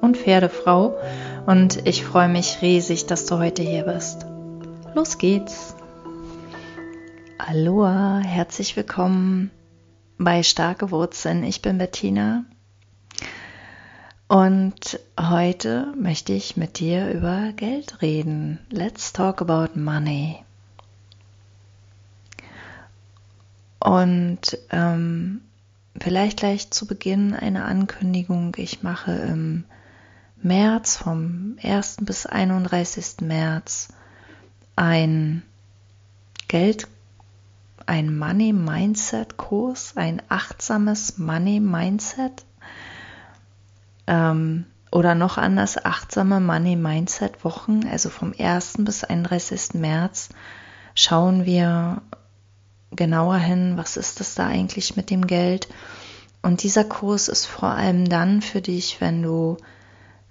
und Pferdefrau und ich freue mich riesig, dass du heute hier bist. Los geht's! Aloha, herzlich willkommen bei Starke Wurzeln. Ich bin Bettina und heute möchte ich mit dir über Geld reden. Let's talk about money. Und ähm, Vielleicht gleich zu Beginn eine Ankündigung. Ich mache im März, vom 1. bis 31. März, ein Geld, ein Money Mindset Kurs, ein achtsames Money Mindset. Ähm, oder noch anders, achtsame Money Mindset Wochen, also vom 1. bis 31. März, schauen wir genauer hin, was ist das da eigentlich mit dem Geld. Und dieser Kurs ist vor allem dann für dich, wenn du,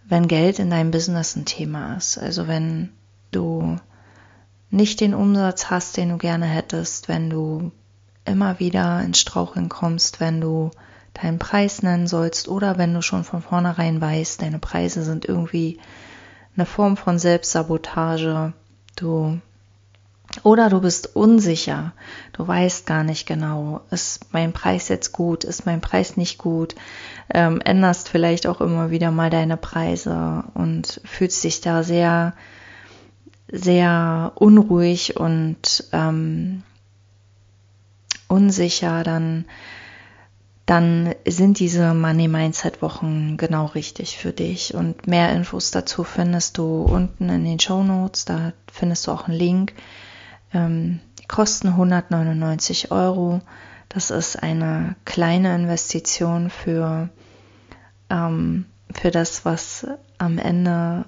wenn Geld in deinem Business ein Thema ist. Also wenn du nicht den Umsatz hast, den du gerne hättest, wenn du immer wieder ins Straucheln kommst, wenn du deinen Preis nennen sollst oder wenn du schon von vornherein weißt, deine Preise sind irgendwie eine Form von Selbstsabotage, du oder du bist unsicher, du weißt gar nicht genau, ist mein Preis jetzt gut, ist mein Preis nicht gut, ähm, änderst vielleicht auch immer wieder mal deine Preise und fühlst dich da sehr, sehr unruhig und ähm, unsicher, dann, dann sind diese Money Mindset Wochen genau richtig für dich. Und mehr Infos dazu findest du unten in den Show Notes, da findest du auch einen Link ähm, die kosten 199 Euro. Das ist eine kleine Investition für, ähm, für das, was am Ende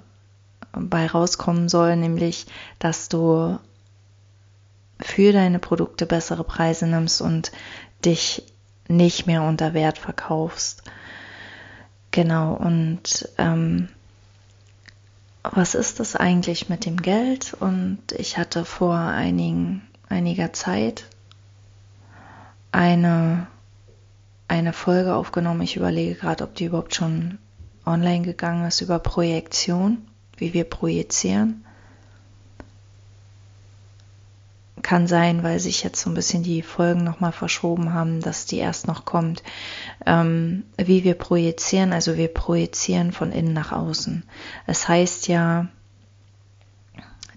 bei rauskommen soll, nämlich, dass du für deine Produkte bessere Preise nimmst und dich nicht mehr unter Wert verkaufst. Genau, und ähm, was ist das eigentlich mit dem Geld? Und ich hatte vor einigen, einiger Zeit eine, eine Folge aufgenommen. Ich überlege gerade, ob die überhaupt schon online gegangen ist über Projektion, wie wir projizieren. Kann sein, weil sich jetzt so ein bisschen die Folgen nochmal verschoben haben, dass die erst noch kommt. Ähm, wie wir projizieren, also wir projizieren von innen nach außen. Es heißt ja,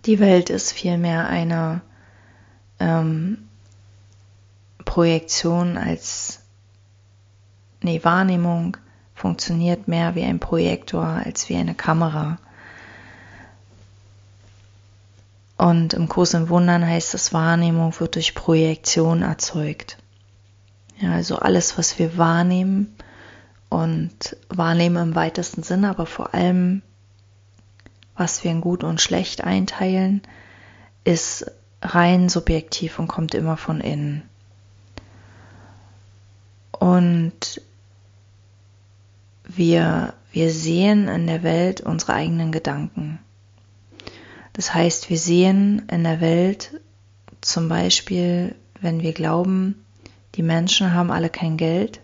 die Welt ist vielmehr eine ähm, Projektion als, nee, Wahrnehmung funktioniert mehr wie ein Projektor als wie eine Kamera. Und im Kurs im Wundern heißt es, Wahrnehmung wird durch Projektion erzeugt. Ja, also alles, was wir wahrnehmen und wahrnehmen im weitesten Sinne, aber vor allem, was wir in gut und schlecht einteilen, ist rein subjektiv und kommt immer von innen. Und wir, wir sehen in der Welt unsere eigenen Gedanken. Das heißt, wir sehen in der Welt zum Beispiel, wenn wir glauben, die Menschen haben alle kein Geld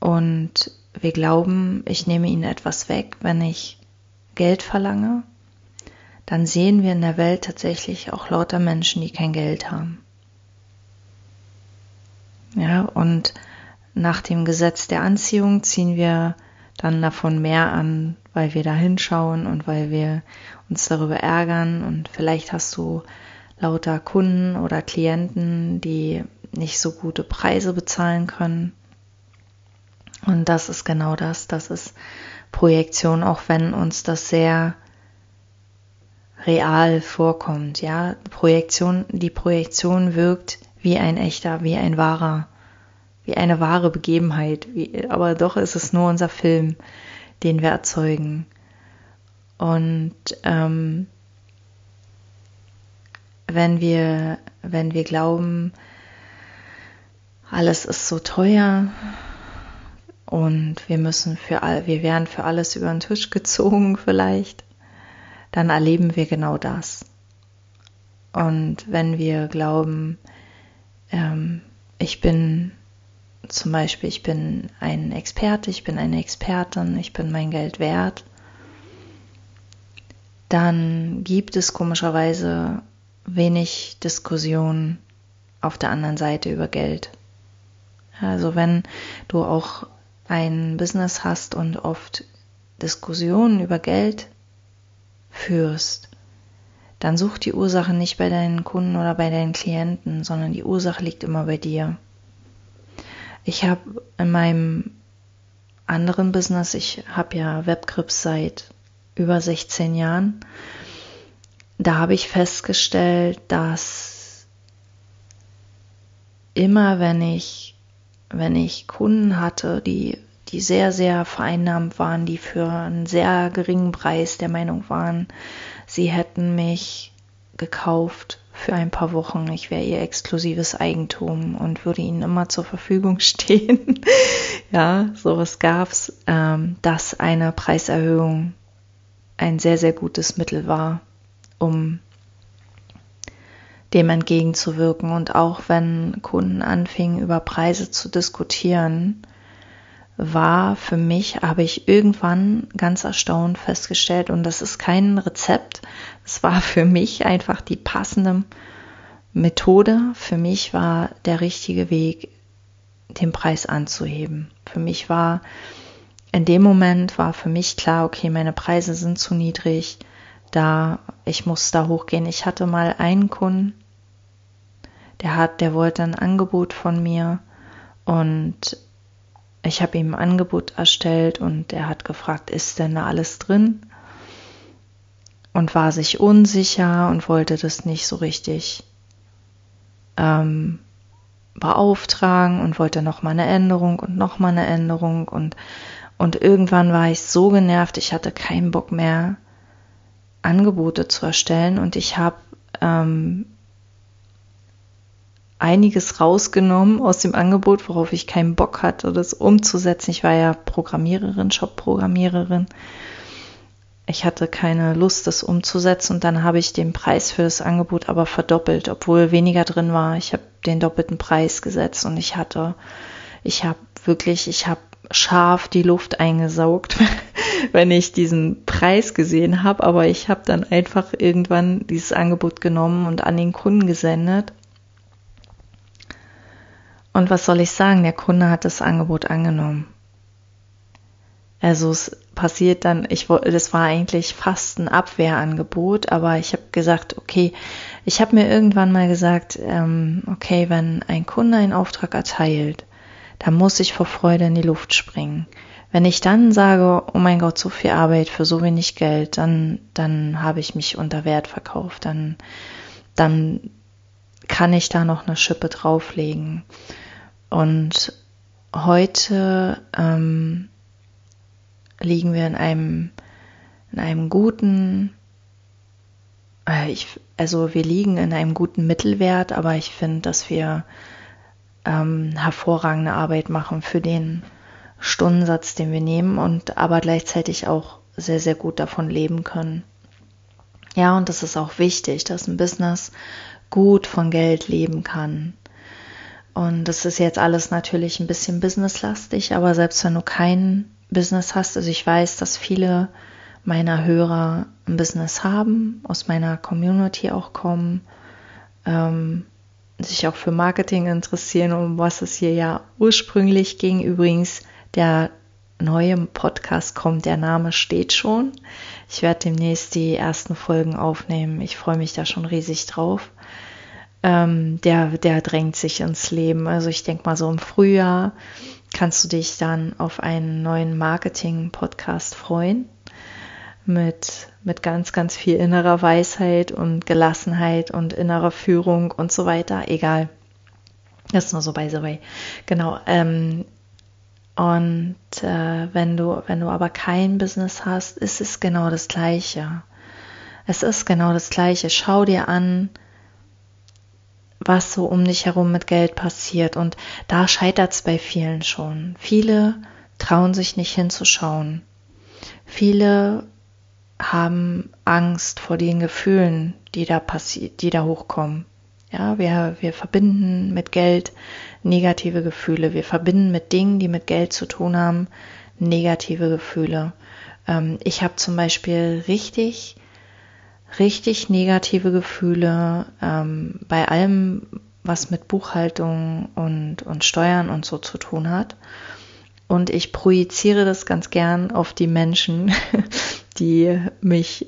und wir glauben, ich nehme ihnen etwas weg, wenn ich Geld verlange, dann sehen wir in der Welt tatsächlich auch lauter Menschen, die kein Geld haben. Ja, und nach dem Gesetz der Anziehung ziehen wir dann davon mehr an, weil wir da hinschauen und weil wir uns darüber ärgern und vielleicht hast du lauter Kunden oder Klienten, die nicht so gute Preise bezahlen können. Und das ist genau das, das ist Projektion, auch wenn uns das sehr real vorkommt, ja. Projektion, die Projektion wirkt wie ein echter, wie ein wahrer, wie eine wahre Begebenheit, wie, aber doch ist es nur unser Film, den wir erzeugen. Und ähm, wenn wir, wenn wir glauben, alles ist so teuer und wir müssen für all, wir werden für alles über den Tisch gezogen vielleicht, dann erleben wir genau das. Und wenn wir glauben, ähm, ich bin zum Beispiel, ich bin ein Experte, ich bin eine Expertin, ich bin mein Geld wert, dann gibt es komischerweise wenig Diskussion auf der anderen Seite über Geld. Also wenn du auch ein Business hast und oft Diskussionen über Geld führst, dann such die Ursache nicht bei deinen Kunden oder bei deinen Klienten, sondern die Ursache liegt immer bei dir. Ich habe in meinem anderen Business, ich habe ja Webgrips seit über 16 Jahren, da habe ich festgestellt, dass immer wenn ich wenn ich Kunden hatte, die, die sehr, sehr vereinnahmt waren, die für einen sehr geringen Preis der Meinung waren, sie hätten mich gekauft für ein paar Wochen. Ich wäre ihr exklusives Eigentum und würde ihnen immer zur Verfügung stehen. ja, sowas gab's, ähm, dass eine Preiserhöhung ein sehr, sehr gutes Mittel war, um dem entgegenzuwirken. Und auch wenn Kunden anfingen, über Preise zu diskutieren, war für mich, habe ich irgendwann ganz erstaunt festgestellt, und das ist kein Rezept, es war für mich einfach die passende Methode. Für mich war der richtige Weg, den Preis anzuheben. Für mich war, in dem Moment war für mich klar, okay, meine Preise sind zu niedrig, da, ich muss da hochgehen. Ich hatte mal einen Kunden, der hat, der wollte ein Angebot von mir und ich habe ihm ein Angebot erstellt und er hat gefragt, ist denn da alles drin? Und war sich unsicher und wollte das nicht so richtig ähm, beauftragen und wollte noch mal eine Änderung und noch mal eine Änderung und und irgendwann war ich so genervt, ich hatte keinen Bock mehr Angebote zu erstellen und ich habe ähm, einiges rausgenommen aus dem Angebot, worauf ich keinen Bock hatte, das umzusetzen. Ich war ja Programmiererin, Shop-Programmiererin. Ich hatte keine Lust, das umzusetzen und dann habe ich den Preis für das Angebot aber verdoppelt, obwohl weniger drin war. Ich habe den doppelten Preis gesetzt und ich hatte, ich habe wirklich, ich habe scharf die Luft eingesaugt, wenn ich diesen Preis gesehen habe, aber ich habe dann einfach irgendwann dieses Angebot genommen und an den Kunden gesendet und was soll ich sagen? Der Kunde hat das Angebot angenommen. Also es passiert dann, ich das war eigentlich fast ein Abwehrangebot, aber ich habe gesagt, okay, ich habe mir irgendwann mal gesagt, ähm, okay, wenn ein Kunde einen Auftrag erteilt, dann muss ich vor Freude in die Luft springen. Wenn ich dann sage, oh mein Gott, so viel Arbeit für so wenig Geld, dann, dann habe ich mich unter Wert verkauft, dann, dann kann ich da noch eine Schippe drauflegen. Und heute ähm, liegen wir in einem, in einem guten, äh, ich, also wir liegen in einem guten Mittelwert, aber ich finde, dass wir ähm, hervorragende Arbeit machen für den Stundensatz, den wir nehmen und aber gleichzeitig auch sehr, sehr gut davon leben können. Ja, und das ist auch wichtig, dass ein Business gut von Geld leben kann. Und das ist jetzt alles natürlich ein bisschen businesslastig, aber selbst wenn du kein Business hast, also ich weiß, dass viele meiner Hörer ein Business haben, aus meiner Community auch kommen, ähm, sich auch für Marketing interessieren, um was es hier ja ursprünglich ging. Übrigens, der neue Podcast kommt, der Name steht schon. Ich werde demnächst die ersten Folgen aufnehmen. Ich freue mich da schon riesig drauf ähm, der, der drängt sich ins Leben. Also ich denke mal so im Frühjahr kannst du dich dann auf einen neuen Marketing-Podcast freuen mit, mit ganz, ganz viel innerer Weisheit und Gelassenheit und innerer Führung und so weiter. Egal. Das ist nur so by the way. Genau. Ähm, Und äh, wenn du, wenn du aber kein Business hast, ist es genau das Gleiche. Es ist genau das Gleiche. Schau dir an, was so um dich herum mit Geld passiert. Und da scheitert es bei vielen schon. Viele trauen sich nicht hinzuschauen. Viele haben Angst vor den Gefühlen, die da passiert, die da hochkommen. Ja, wir, wir verbinden mit Geld negative Gefühle. Wir verbinden mit Dingen, die mit Geld zu tun haben, negative Gefühle. Ähm, ich habe zum Beispiel richtig, richtig negative Gefühle ähm, bei allem, was mit Buchhaltung und, und Steuern und so zu tun hat. Und ich projiziere das ganz gern auf die Menschen, die mich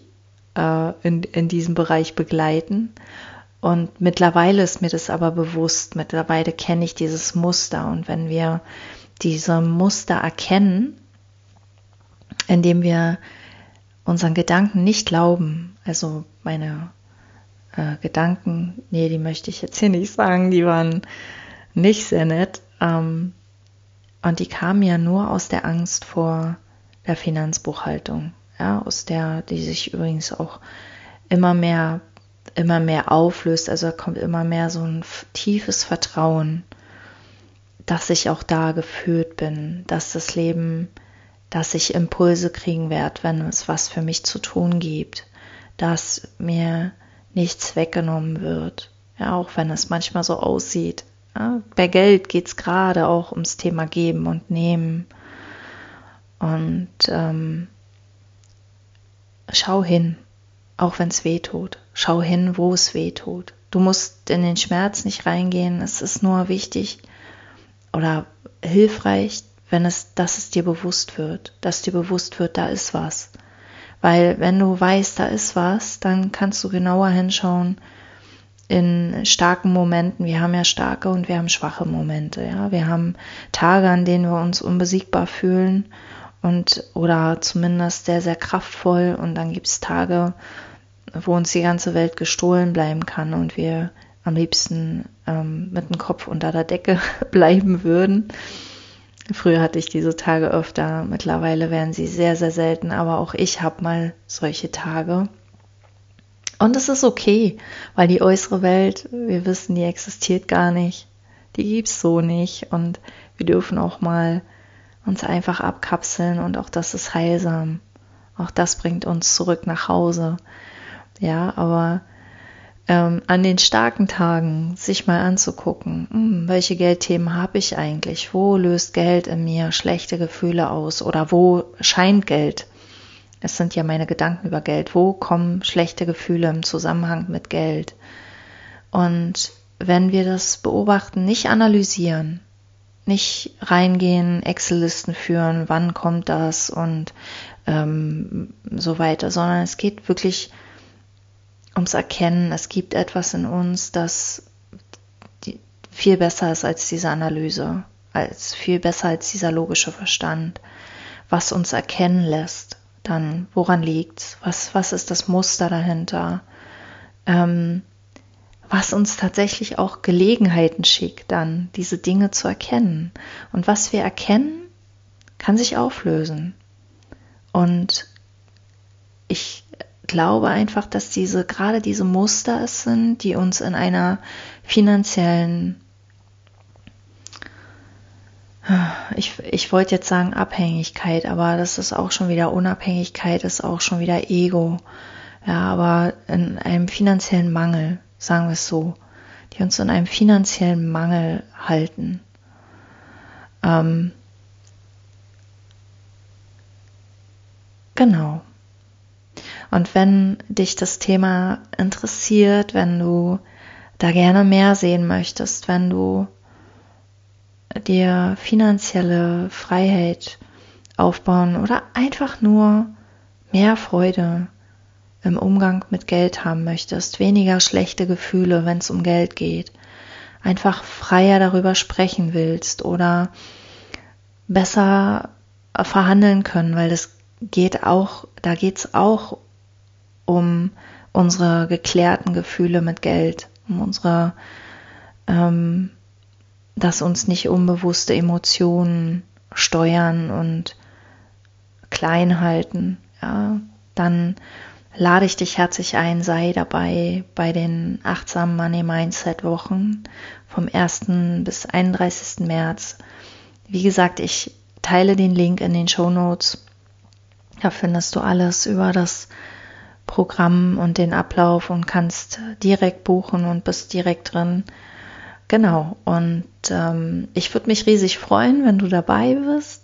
äh, in, in diesem Bereich begleiten. Und mittlerweile ist mir das aber bewusst, mittlerweile kenne ich dieses Muster. Und wenn wir diese Muster erkennen, indem wir unseren Gedanken nicht glauben, also meine äh, Gedanken, nee, die möchte ich jetzt hier nicht sagen, die waren nicht sehr nett. Ähm, und die kamen ja nur aus der Angst vor der Finanzbuchhaltung, ja, aus der, die sich übrigens auch immer mehr immer mehr auflöst. Also kommt immer mehr so ein tiefes Vertrauen, dass ich auch da geführt bin, dass das Leben, dass ich Impulse kriegen werde, wenn es was für mich zu tun gibt, dass mir nichts weggenommen wird. Ja, auch wenn es manchmal so aussieht. Ja, bei Geld geht es gerade auch ums Thema Geben und Nehmen. Und ähm, schau hin, auch wenn es weh tut. Schau hin, wo es weh tut. Du musst in den Schmerz nicht reingehen. Es ist nur wichtig oder hilfreich, wenn es, dass es dir bewusst wird, dass dir bewusst wird, da ist was. Weil wenn du weißt, da ist was, dann kannst du genauer hinschauen in starken Momenten. Wir haben ja starke und wir haben schwache Momente. Ja, wir haben Tage, an denen wir uns unbesiegbar fühlen und oder zumindest sehr sehr kraftvoll. Und dann gibt es Tage, wo uns die ganze Welt gestohlen bleiben kann und wir am liebsten ähm, mit dem Kopf unter der Decke bleiben würden. Früher hatte ich diese Tage öfter, mittlerweile werden sie sehr, sehr selten, aber auch ich habe mal solche Tage. Und es ist okay, weil die äußere Welt, wir wissen, die existiert gar nicht. Die gibt's so nicht. Und wir dürfen auch mal uns einfach abkapseln und auch das ist heilsam. Auch das bringt uns zurück nach Hause. Ja, aber ähm, an den starken Tagen sich mal anzugucken, hm, welche Geldthemen habe ich eigentlich? Wo löst Geld in mir schlechte Gefühle aus? Oder wo scheint Geld? Es sind ja meine Gedanken über Geld. Wo kommen schlechte Gefühle im Zusammenhang mit Geld? Und wenn wir das beobachten, nicht analysieren, nicht reingehen, Excel-Listen führen, wann kommt das und ähm, so weiter, sondern es geht wirklich ums Erkennen, es gibt etwas in uns, das viel besser ist als diese Analyse, als viel besser als dieser logische Verstand, was uns erkennen lässt, dann woran liegt's, was was ist das Muster dahinter, ähm, was uns tatsächlich auch Gelegenheiten schickt, dann diese Dinge zu erkennen. Und was wir erkennen, kann sich auflösen. Und ich glaube einfach, dass diese, gerade diese Muster es sind, die uns in einer finanziellen, ich, ich wollte jetzt sagen Abhängigkeit, aber das ist auch schon wieder Unabhängigkeit, ist auch schon wieder Ego. Ja, aber in einem finanziellen Mangel, sagen wir es so, die uns in einem finanziellen Mangel halten. Ähm, genau. Und wenn dich das Thema interessiert, wenn du da gerne mehr sehen möchtest, wenn du dir finanzielle Freiheit aufbauen oder einfach nur mehr Freude im Umgang mit Geld haben möchtest, weniger schlechte Gefühle, wenn es um Geld geht, einfach freier darüber sprechen willst oder besser verhandeln können, weil das geht auch, da geht es auch um unsere geklärten Gefühle mit Geld, um unsere, ähm, dass uns nicht unbewusste Emotionen steuern und klein halten, ja, dann lade ich dich herzlich ein, sei dabei bei den achtsamen Money Mindset Wochen vom 1. bis 31. März. Wie gesagt, ich teile den Link in den Show Notes. Da findest du alles über das Programm und den Ablauf und kannst direkt buchen und bist direkt drin. Genau, und ähm, ich würde mich riesig freuen, wenn du dabei bist,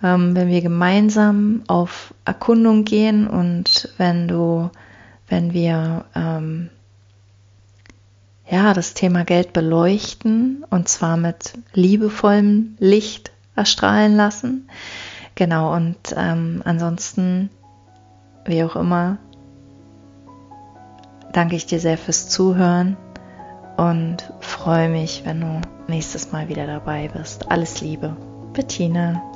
wenn wir gemeinsam auf Erkundung gehen und wenn du, wenn wir ähm, ja das Thema Geld beleuchten und zwar mit liebevollem Licht erstrahlen lassen. Genau, und ähm, ansonsten, wie auch immer, danke ich dir sehr fürs Zuhören und freue mich, wenn du nächstes Mal wieder dabei bist. Alles Liebe, Bettina.